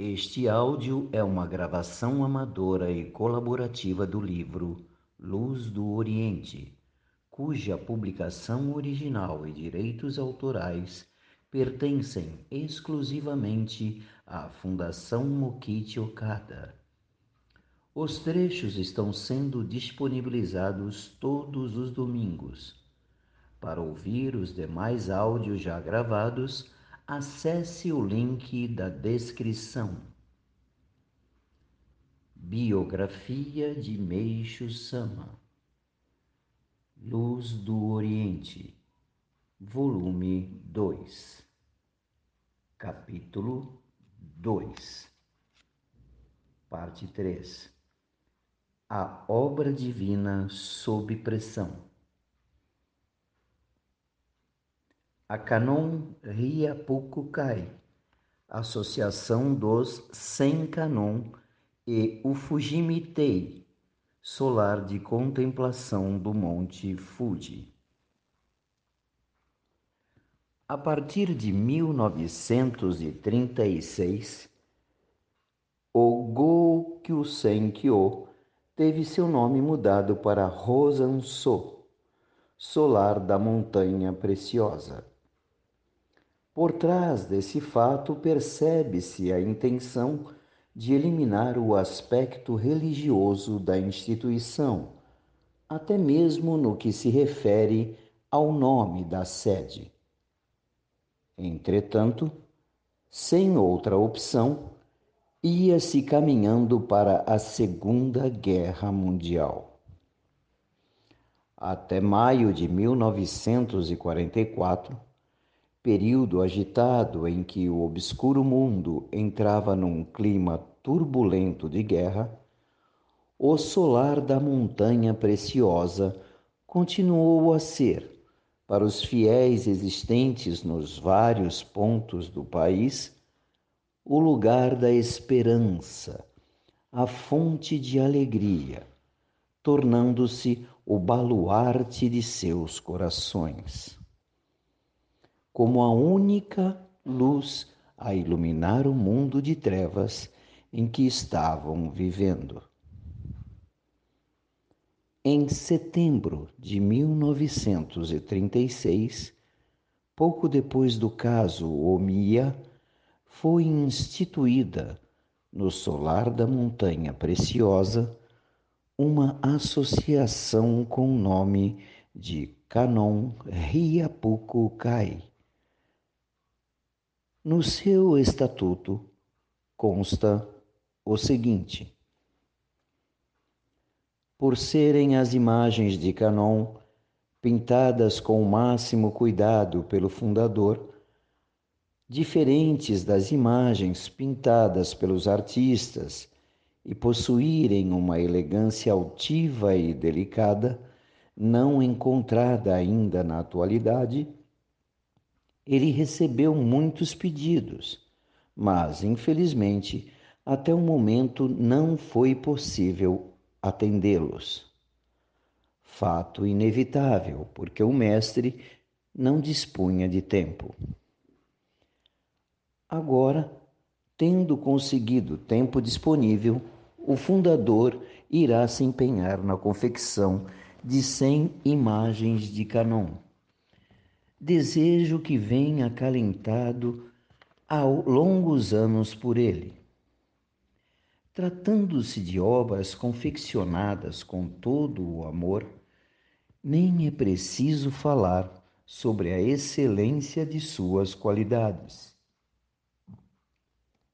Este áudio é uma gravação amadora e colaborativa do livro Luz do Oriente, cuja publicação original e direitos autorais pertencem exclusivamente à Fundação Mokichi Okada. Os trechos estão sendo disponibilizados todos os domingos. Para ouvir os demais áudios já gravados, acesse o link da descrição. Biografia de Meixo Sama. Luz do Oriente Volume 2 Capítulo 2 Parte 3 A obra divina sob pressão a Canon Ryapukukai, Associação dos Senkanon e o Fujimitei, solar de contemplação do Monte Fuji. A partir de 1936, o Gokyusenkyo teve seu nome mudado para Rosanso, solar da Montanha Preciosa. Por trás desse fato, percebe-se a intenção de eliminar o aspecto religioso da instituição, até mesmo no que se refere ao nome da sede. Entretanto, sem outra opção, ia-se caminhando para a Segunda Guerra Mundial. Até maio de 1944, período agitado em que o obscuro mundo entrava num clima turbulento de guerra, o solar da montanha preciosa continuou a ser, para os fiéis existentes nos vários pontos do país, o lugar da esperança, a fonte de alegria, tornando-se o baluarte de seus corações como a única luz a iluminar o mundo de trevas em que estavam vivendo. Em setembro de 1936, pouco depois do caso Omiya, foi instituída no solar da Montanha Preciosa uma associação com o nome de Kanon Ryapuku Kai no seu estatuto consta o seguinte: por serem as imagens de Canon pintadas com o máximo cuidado pelo fundador, diferentes das imagens pintadas pelos artistas e possuírem uma elegância altiva e delicada, não encontrada ainda na atualidade, ele recebeu muitos pedidos, mas, infelizmente, até o momento não foi possível atendê-los. Fato inevitável, porque o mestre não dispunha de tempo. Agora, tendo conseguido tempo disponível, o fundador irá se empenhar na confecção de cem imagens de Canon desejo que venha acalentado há longos anos por ele. Tratando-se de obras confeccionadas com todo o amor, nem é preciso falar sobre a excelência de suas qualidades,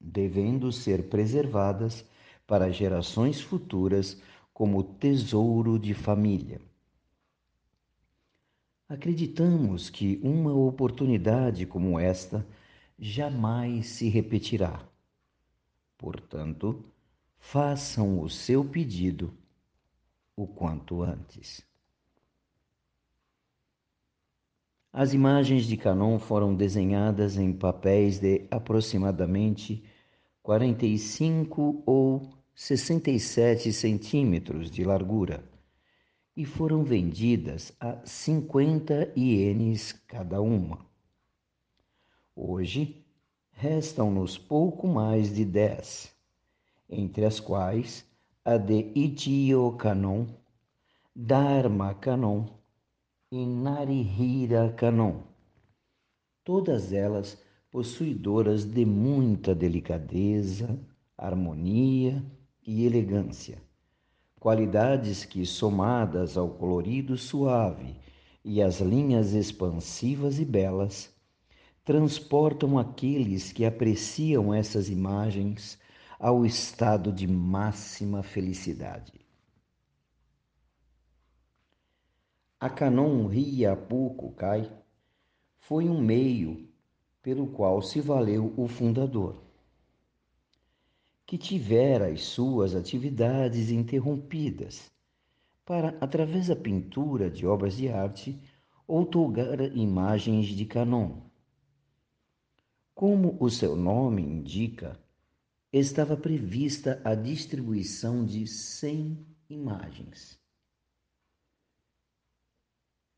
devendo ser preservadas para gerações futuras como tesouro de família. Acreditamos que uma oportunidade como esta jamais se repetirá. Portanto, façam o seu pedido o quanto antes. As imagens de Canon foram desenhadas em papéis de aproximadamente 45 ou 67 centímetros de largura e foram vendidas a 50 ienes cada uma. Hoje, restam-nos pouco mais de dez, entre as quais a de Itio Canon, Dharma Canon e Narihira Canon, todas elas possuidoras de muita delicadeza, harmonia e elegância, qualidades que, somadas ao colorido suave e às linhas expansivas e belas, transportam aqueles que apreciam essas imagens ao estado de máxima felicidade. A Canon Riapuco Kai foi um meio pelo qual se valeu o fundador, que tivera as suas atividades interrompidas para, através da pintura de obras de arte, outorgar imagens de Canon. Como o seu nome indica, estava prevista a distribuição de 100 imagens.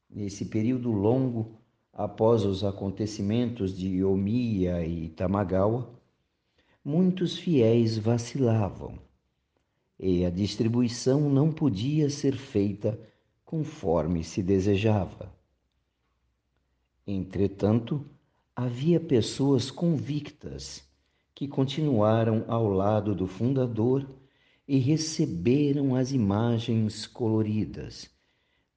Nesse período longo, após os acontecimentos de Omiya e Tamagawa, muitos fiéis vacilavam e a distribuição não podia ser feita conforme se desejava. Entretanto, havia pessoas convictas que continuaram ao lado do fundador e receberam as imagens coloridas,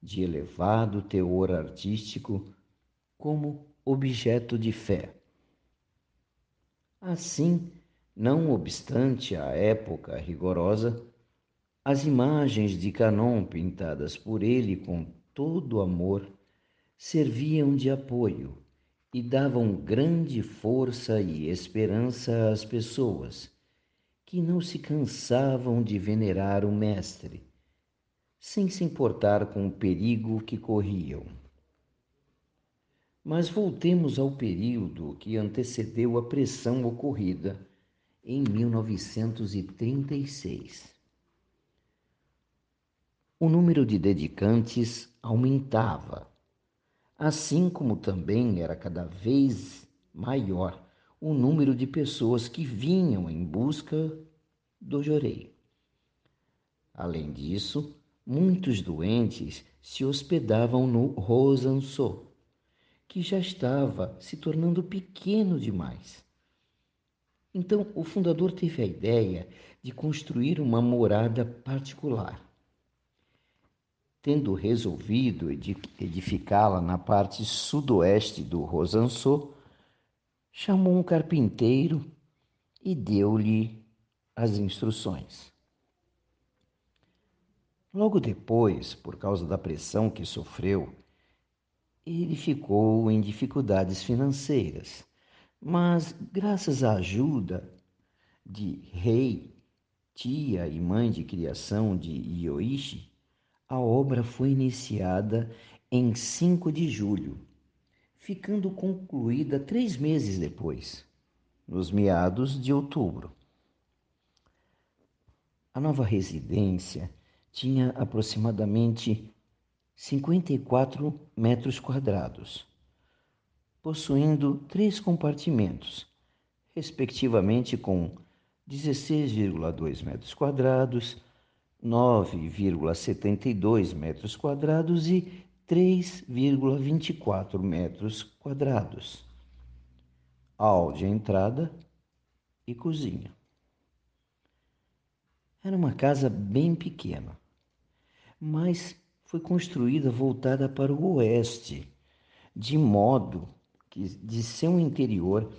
de elevado teor artístico, como objeto de fé. Assim, não obstante a época rigorosa, as imagens de Canon pintadas por ele com todo amor serviam de apoio e davam grande força e esperança às pessoas que não se cansavam de venerar o Mestre, sem se importar com o perigo que corriam. Mas voltemos ao período que antecedeu a pressão ocorrida em 1936. O número de dedicantes aumentava assim como também era cada vez maior o número de pessoas que vinham em busca do jorei. Além disso, muitos doentes se hospedavam no Rosançô, que já estava se tornando pequeno demais. Então, o fundador teve a ideia de construir uma morada particular tendo resolvido edificá-la na parte sudoeste do Rosançô, chamou um carpinteiro e deu-lhe as instruções. Logo depois, por causa da pressão que sofreu, ele ficou em dificuldades financeiras, mas graças à ajuda de rei, tia e mãe de criação de Ioishi, a obra foi iniciada em 5 de julho, ficando concluída três meses depois, nos meados de outubro. A nova residência tinha aproximadamente 54 metros quadrados, possuindo três compartimentos, respectivamente com 16,2 metros quadrados, 9,72 metros quadrados e 3,24 metros quadrados. Hall de entrada e cozinha. Era uma casa bem pequena, mas foi construída voltada para o oeste, de modo de seu interior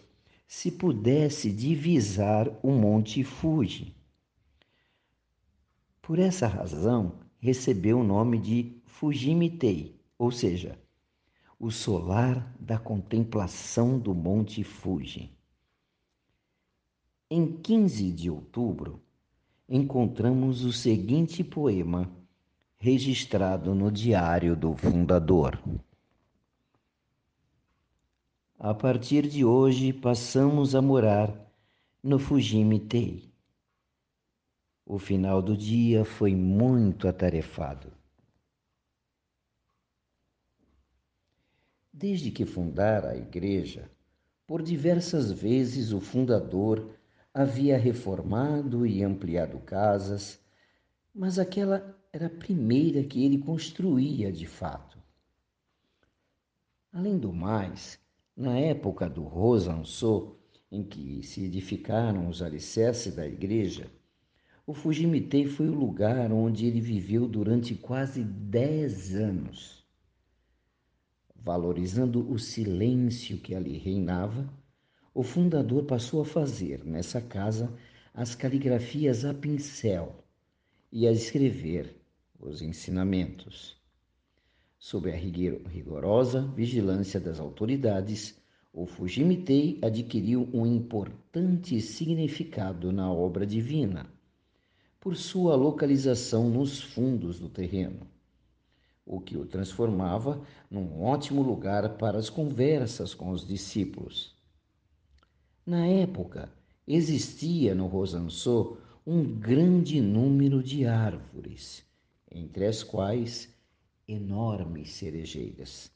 se pudesse divisar o Monte Fuji por essa razão, recebeu o nome de Fujimitei, ou seja, o solar da contemplação do Monte Fuji. Em 15 de outubro, encontramos o seguinte poema registrado no diário do fundador. A partir de hoje passamos a morar no Fujimitei. O final do dia foi muito atarefado. Desde que fundara a igreja, Por diversas vezes o fundador havia reformado e ampliado casas, mas aquela era a primeira que ele construía de fato. Além do mais, na época do Rosançô, em que se edificaram os alicerces da igreja, o Fujimitei foi o lugar onde ele viveu durante quase dez anos. Valorizando o silêncio que ali reinava, o fundador passou a fazer nessa casa as caligrafias a pincel e a escrever os ensinamentos. Sob a rigorosa vigilância das autoridades, o Fujimitei adquiriu um importante significado na obra divina, por sua localização nos fundos do terreno, o que o transformava num ótimo lugar para as conversas com os discípulos. Na época, existia no Rosançô um grande número de árvores, entre as quais enormes cerejeiras.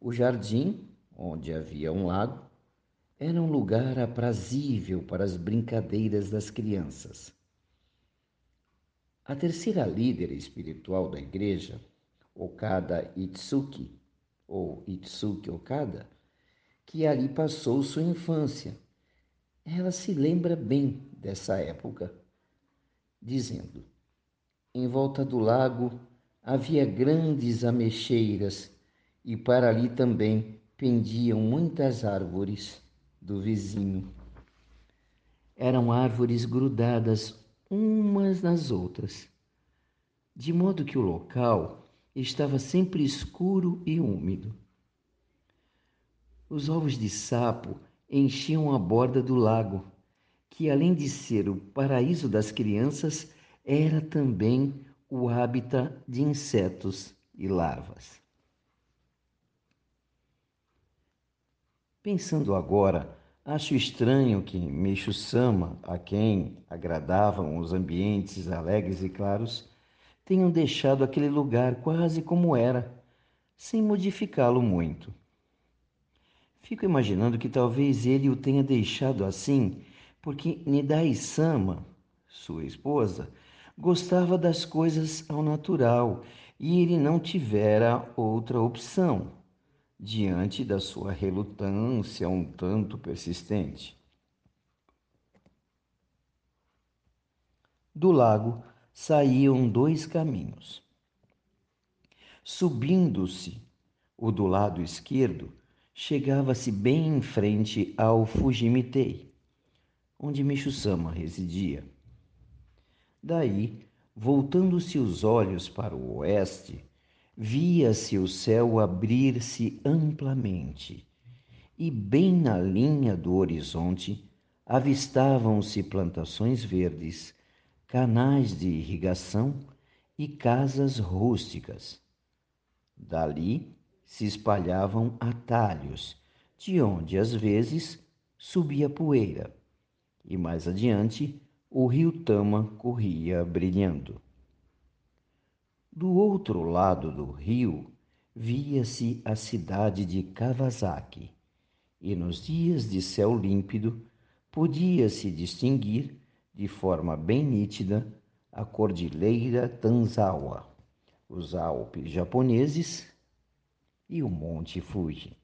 O jardim onde havia um lago, era um lugar aprazível para as brincadeiras das crianças. A terceira líder espiritual da igreja, Okada Itsuki, ou Itsuki Okada, que ali passou sua infância, ela se lembra bem dessa época, dizendo: Em volta do lago havia grandes ameixeiras e para ali também pendiam muitas árvores do vizinho. Eram árvores grudadas umas nas outras, de modo que o local estava sempre escuro e úmido. Os ovos de sapo enchiam a borda do lago, que além de ser o paraíso das crianças, era também o hábitat de insetos e larvas. Pensando agora, acho estranho que Meixo Sama, a quem agradavam os ambientes alegres e claros, tenham deixado aquele lugar quase como era, sem modificá-lo muito. Fico imaginando que talvez ele o tenha deixado assim porque Nidai Sama, sua esposa, gostava das coisas ao natural e ele não tivera outra opção diante da sua relutância um tanto persistente. Do lago saíam dois caminhos. Subindo-se, o do lado esquerdo chegava-se bem em frente ao Fujimitei, onde Micho-sama residia. Daí, voltando-se os olhos para o oeste, via-se o céu abrir-se amplamente, e bem na linha do horizonte avistavam-se plantações verdes, canais de irrigação e casas rústicas. Dali se espalhavam atalhos, de onde às vezes subia poeira, e mais adiante o rio Tama corria brilhando. Do outro lado do rio via-se a cidade de Kawasaki, e nos dias de céu límpido podia-se distinguir de forma bem nítida a cordilheira Tanzawa, os Alpes japoneses e o Monte Fuji.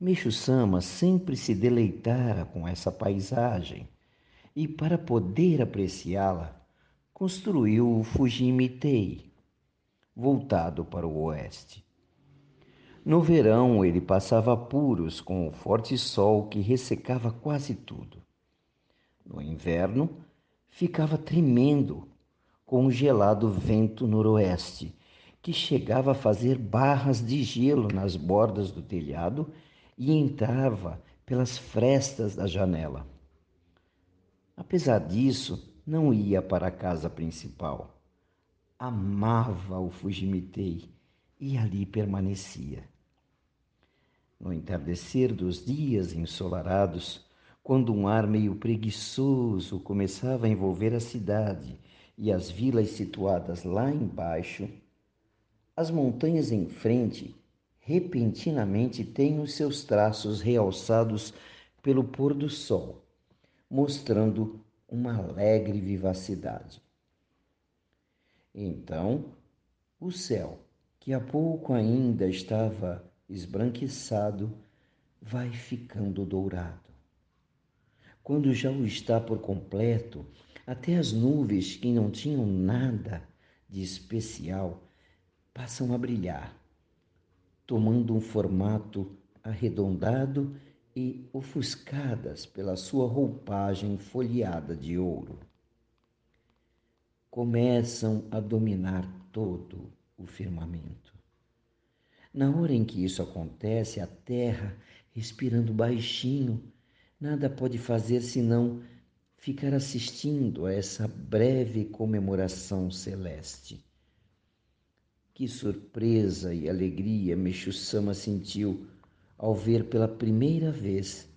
Meishu Sama sempre se deleitara com essa paisagem e, para poder apreciá-la, construiu o Fujimitei, voltado para o oeste. No verão, ele passava apuros com o forte sol que ressecava quase tudo. No inverno, ficava tremendo com o gelado vento noroeste, que chegava a fazer barras de gelo nas bordas do telhado e entrava pelas frestas da janela. Apesar disso, não ia para a casa principal. Amava o Fujimitei e ali permanecia. No entardecer dos dias ensolarados, quando um ar meio preguiçoso começava a envolver a cidade e as vilas situadas lá embaixo, as montanhas em frente repentinamente tem os seus traços realçados pelo pôr do sol, mostrando uma alegre vivacidade. Então, o céu, que há pouco ainda estava esbranquiçado, vai ficando dourado. Quando já o está por completo, até as nuvens que não tinham nada de especial passam a brilhar, tomando um formato arredondado e ofuscadas pela sua roupagem folheada de ouro. Começam a dominar todo o firmamento. Na hora em que isso acontece, a terra, respirando baixinho, nada pode fazer senão ficar assistindo a essa breve comemoração celeste. Que surpresa e alegria Meixo-sama sentiu ao ver pela primeira vez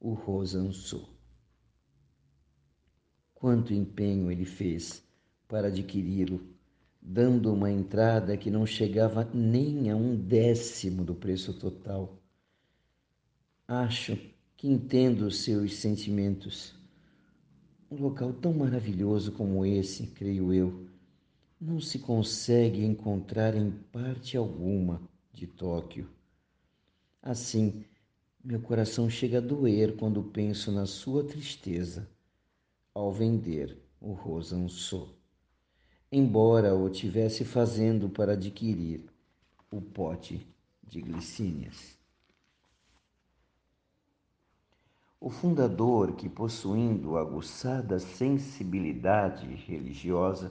o Rosansu. Quanto empenho ele fez para adquiri-lo, dando uma entrada que não chegava nem a um décimo do preço total. Acho que entendo os seus sentimentos. Um local tão maravilhoso como esse, creio eu, não se consegue encontrar em parte alguma de Tóquio. Assim, meu coração chega a doer quando penso na sua tristeza ao vender o Rosançô. Embora o tivesse fazendo para adquirir o pote de glicínias. O fundador, que possuindo aguçada sensibilidade religiosa,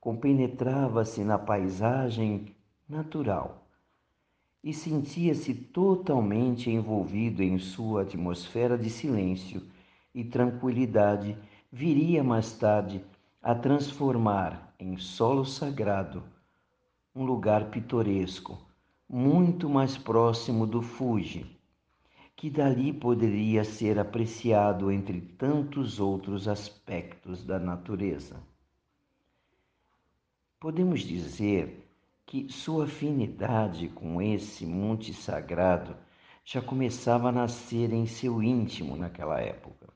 compenetrava-se na paisagem natural e sentia-se totalmente envolvido em sua atmosfera de silêncio e tranquilidade, viria mais tarde a transformar em solo sagrado um lugar pitoresco, muito mais próximo do Fuji, que dali poderia ser apreciado entre tantos outros aspectos da natureza. Podemos dizer que sua afinidade com esse monte sagrado já começava a nascer em seu íntimo naquela época.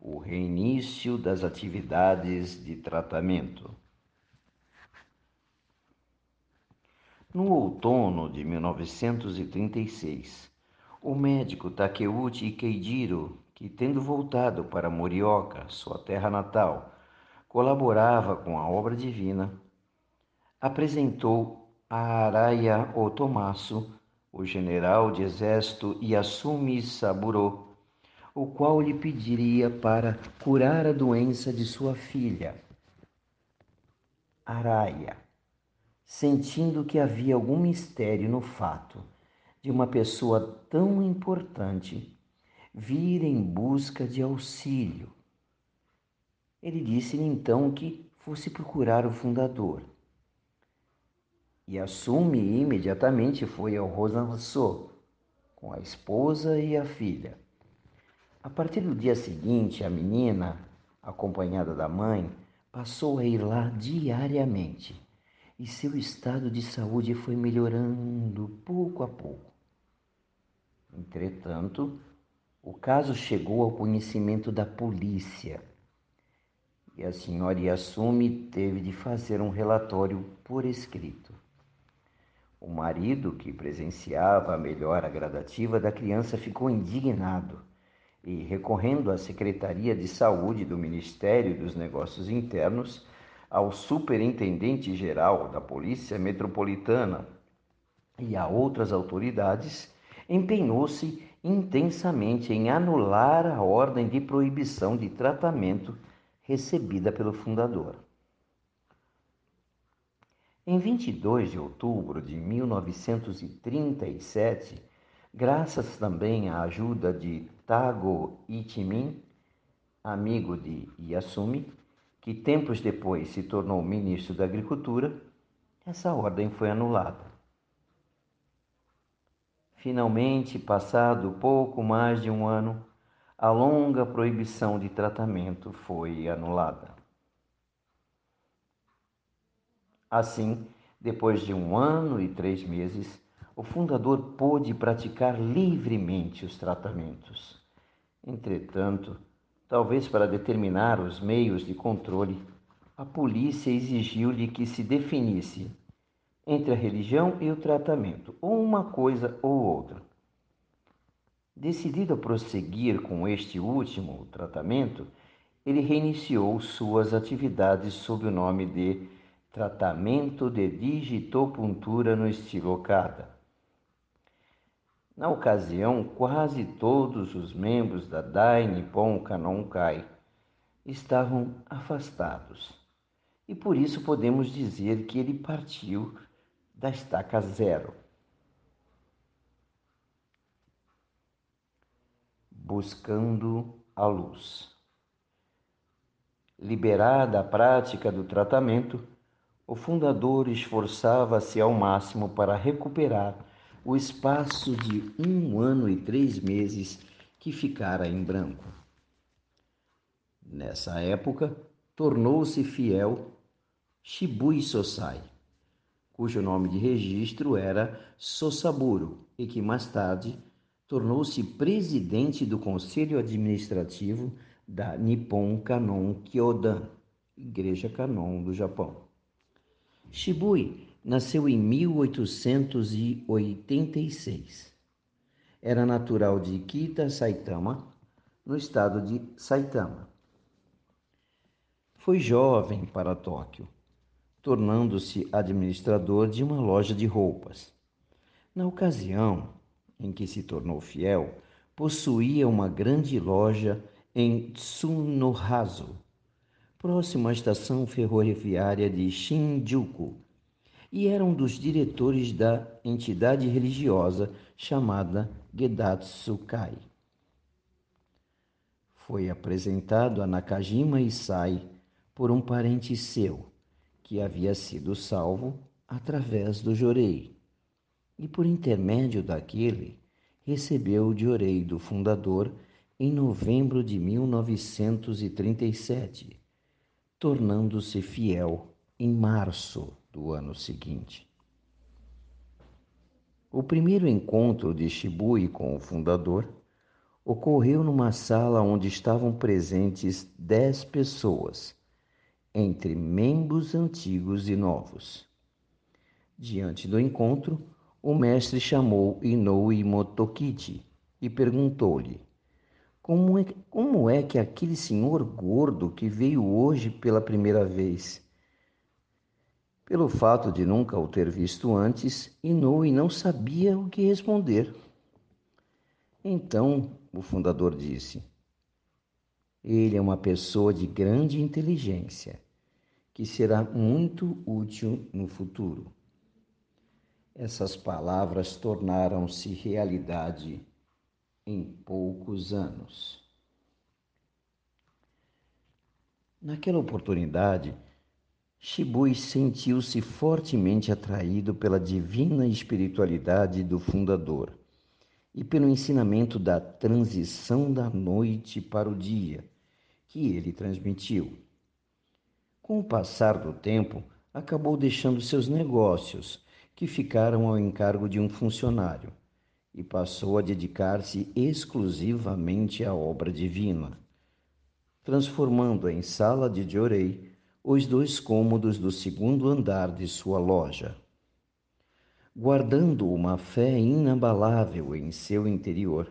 O reinício das atividades de tratamento. No outono de 1936, o médico Takeuchi Ikeijiro, que tendo voltado para Morioka, sua terra natal, colaborava com a obra divina, apresentou a Araya Otomasu, o general de exército Yasumi Saburo, o qual lhe pediria para curar a doença de sua filha. Araya, sentindo que havia algum mistério no fato de uma pessoa tão importante vir em busca de auxílio ele disse-lhe então que fosse procurar o fundador. E Assume imediatamente foi ao Rosançô, com a esposa e a filha. A partir do dia seguinte, a menina, acompanhada da mãe, passou a ir lá diariamente e seu estado de saúde foi melhorando pouco a pouco. Entretanto, o caso chegou ao conhecimento da polícia e a senhora Yasumi teve de fazer um relatório por escrito. O marido, que presenciava a melhora gradativa da criança, ficou indignado e, recorrendo à Secretaria de Saúde do Ministério dos Negócios Internos, ao Superintendente-Geral da Polícia Metropolitana e a outras autoridades, empenhou-se intensamente em anular a ordem de proibição de tratamento recebida pelo fundador. Em 22 de outubro de 1937, graças também à ajuda de Tago Ichimin, amigo de Yasumi, que tempos depois se tornou ministro da Agricultura, essa ordem foi anulada. Finalmente, passado pouco mais de um ano, a longa proibição de tratamento foi anulada. Assim, Depois de um ano e três meses, o fundador pôde praticar livremente os tratamentos. Entretanto, talvez para determinar os meios de controle, a polícia exigiu-lhe que se definisse entre a religião e o tratamento, ou uma coisa ou outra. Decidido a prosseguir com este último tratamento, ele reiniciou suas atividades sob o nome de Tratamento de Digitopuntura no estilo Okada. Na ocasião, quase todos os membros da Dai Nippon Kanon Kai estavam afastados. E por isso podemos dizer que ele partiu da estaca zero. Buscando a luz. Liberada a prática do tratamento, o fundador esforçava-se ao máximo para recuperar o espaço de um ano e três meses que ficara em branco. Nessa época, tornou-se fiel Shibui Sosai, cujo nome de registro era Sosaburo e que mais tarde tornou-se presidente do Conselho Administrativo da Nippon Kanon Kyodan, Igreja Kanon do Japão. Shibui nasceu em 1886. Era natural de Kita, Saitama, no estado de Saitama. Foi jovem para Tóquio tornando-se administrador de uma loja de roupas. Na ocasião em que se tornou fiel, possuía uma grande loja em Tsunohazu, próximo à estação ferroviária de Shinjuku, e era um dos diretores da entidade religiosa chamada Gedatsukai. Foi apresentado a Nakajima Isai por um parente seu, que havia sido salvo através do Jorei, e por intermédio daquele recebeu o Jorei do fundador em novembro de 1937, tornando-se fiel em março do ano seguinte. O primeiro encontro de Shibui com o fundador ocorreu numa sala onde estavam presentes dez pessoas entre membros antigos e novos. Diante do encontro, o mestre chamou Inoue Motokichi e perguntou-lhe: como é, como é que aquele senhor gordo que veio hoje pela primeira vez? Pelo fato de nunca o ter visto antes, Inoue não sabia o que responder. Então o fundador disse: ele é uma pessoa de grande inteligência, que será muito útil no futuro. Essas palavras tornaram-se realidade em poucos anos. Naquela oportunidade, Shibui sentiu-se fortemente atraído pela divina espiritualidade do fundador e pelo ensinamento da transição da noite para o dia, que ele transmitiu. Com o passar do tempo, acabou deixando seus negócios, que ficaram ao encargo de um funcionário, e passou a dedicar-se exclusivamente à obra divina, transformando em sala de Jorei os dois cômodos do segundo andar de sua loja guardando uma fé inabalável em seu interior.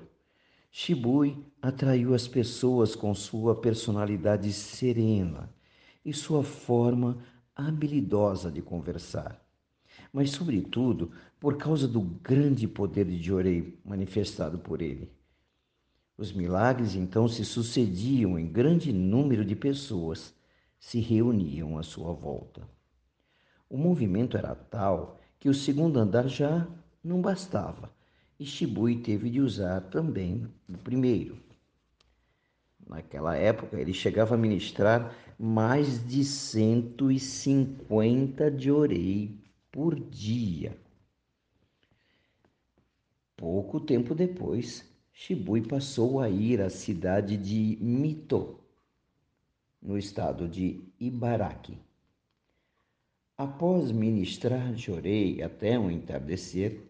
Shibui atraiu as pessoas com sua personalidade serena e sua forma habilidosa de conversar, mas, sobretudo, por causa do grande poder de Jorei manifestado por ele. Os milagres então se sucediam em grande número de pessoas se reuniam à sua volta. O movimento era tal que o segundo andar já não bastava e Shibui teve de usar também o primeiro. Naquela época, ele chegava a ministrar mais de 150 de orei por dia. Pouco tempo depois, Shibui passou a ir à cidade de Mito, no estado de Ibaraki. Após ministrar Jorei até o entardecer,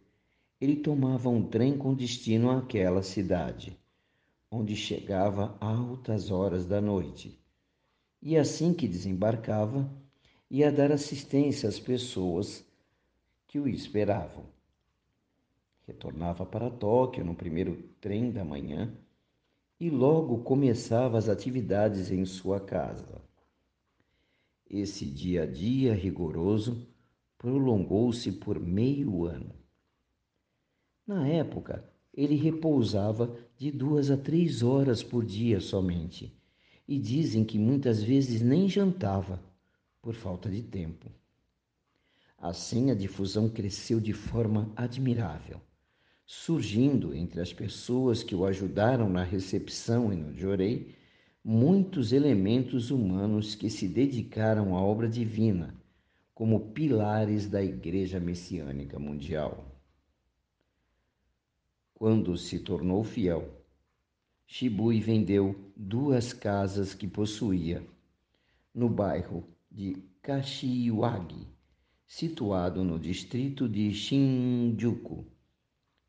ele tomava um trem com destino àquela cidade, onde chegava altas horas da noite. E assim que desembarcava, ia dar assistência às pessoas que o esperavam. Retornava para Tóquio no primeiro trem da manhã e logo começava as atividades em sua casa. Esse dia a dia rigoroso prolongou-se por meio ano. Na época, ele repousava de duas a três horas por dia somente, e dizem que muitas vezes nem jantava, por falta de tempo. Assim, a difusão cresceu de forma admirável, surgindo entre as pessoas que o ajudaram na recepção e no jorei muitos elementos humanos que se dedicaram à obra divina como pilares da Igreja Messiânica Mundial. Quando se tornou fiel, Shibui vendeu duas casas que possuía no bairro de Kashiwagi, situado no distrito de Shinjuku,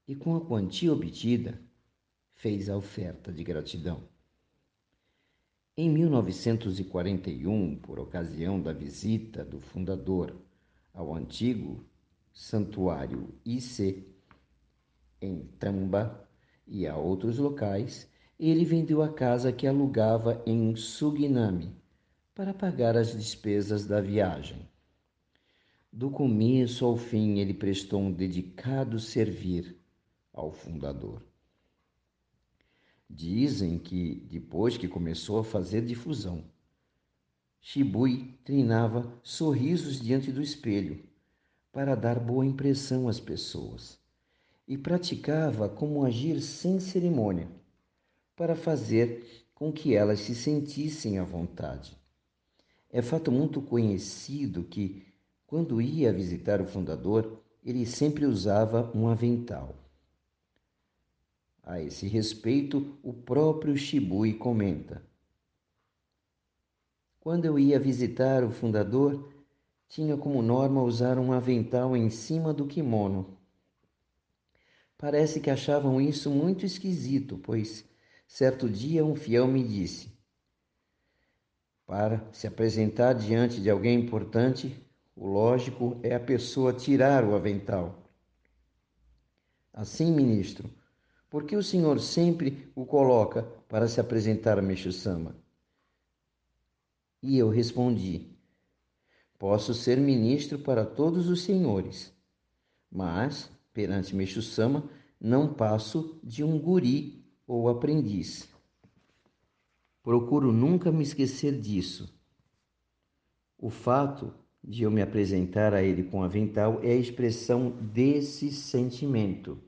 e com a quantia obtida, fez a oferta de gratidão. Em 1941, por ocasião da visita do fundador ao antigo santuário IC em Tamba e a outros locais, ele vendeu a casa que alugava em Suginami para pagar as despesas da viagem. Do começo ao fim, ele prestou um dedicado servir ao fundador. Dizem que, depois que começou a fazer difusão, Shibui treinava sorrisos diante do espelho para dar boa impressão às pessoas e praticava como agir sem cerimônia para fazer com que elas se sentissem à vontade. É fato muito conhecido que, quando ia visitar o fundador, ele sempre usava um avental. A esse respeito, o próprio Shibui comenta: Quando eu ia visitar o fundador, tinha como norma usar um avental em cima do kimono. Parece que achavam isso muito esquisito, pois certo dia um fiel me disse: Para se apresentar diante de alguém importante, o lógico é a pessoa tirar o avental. Assim, ministro, por que o Senhor sempre o coloca para se apresentar a Meixo-sama? E eu respondi: Posso ser ministro para todos os senhores, mas, perante Meixo-sama, não passo de um guri ou aprendiz. Procuro nunca me esquecer disso. O fato de eu me apresentar a ele com avental é a expressão desse sentimento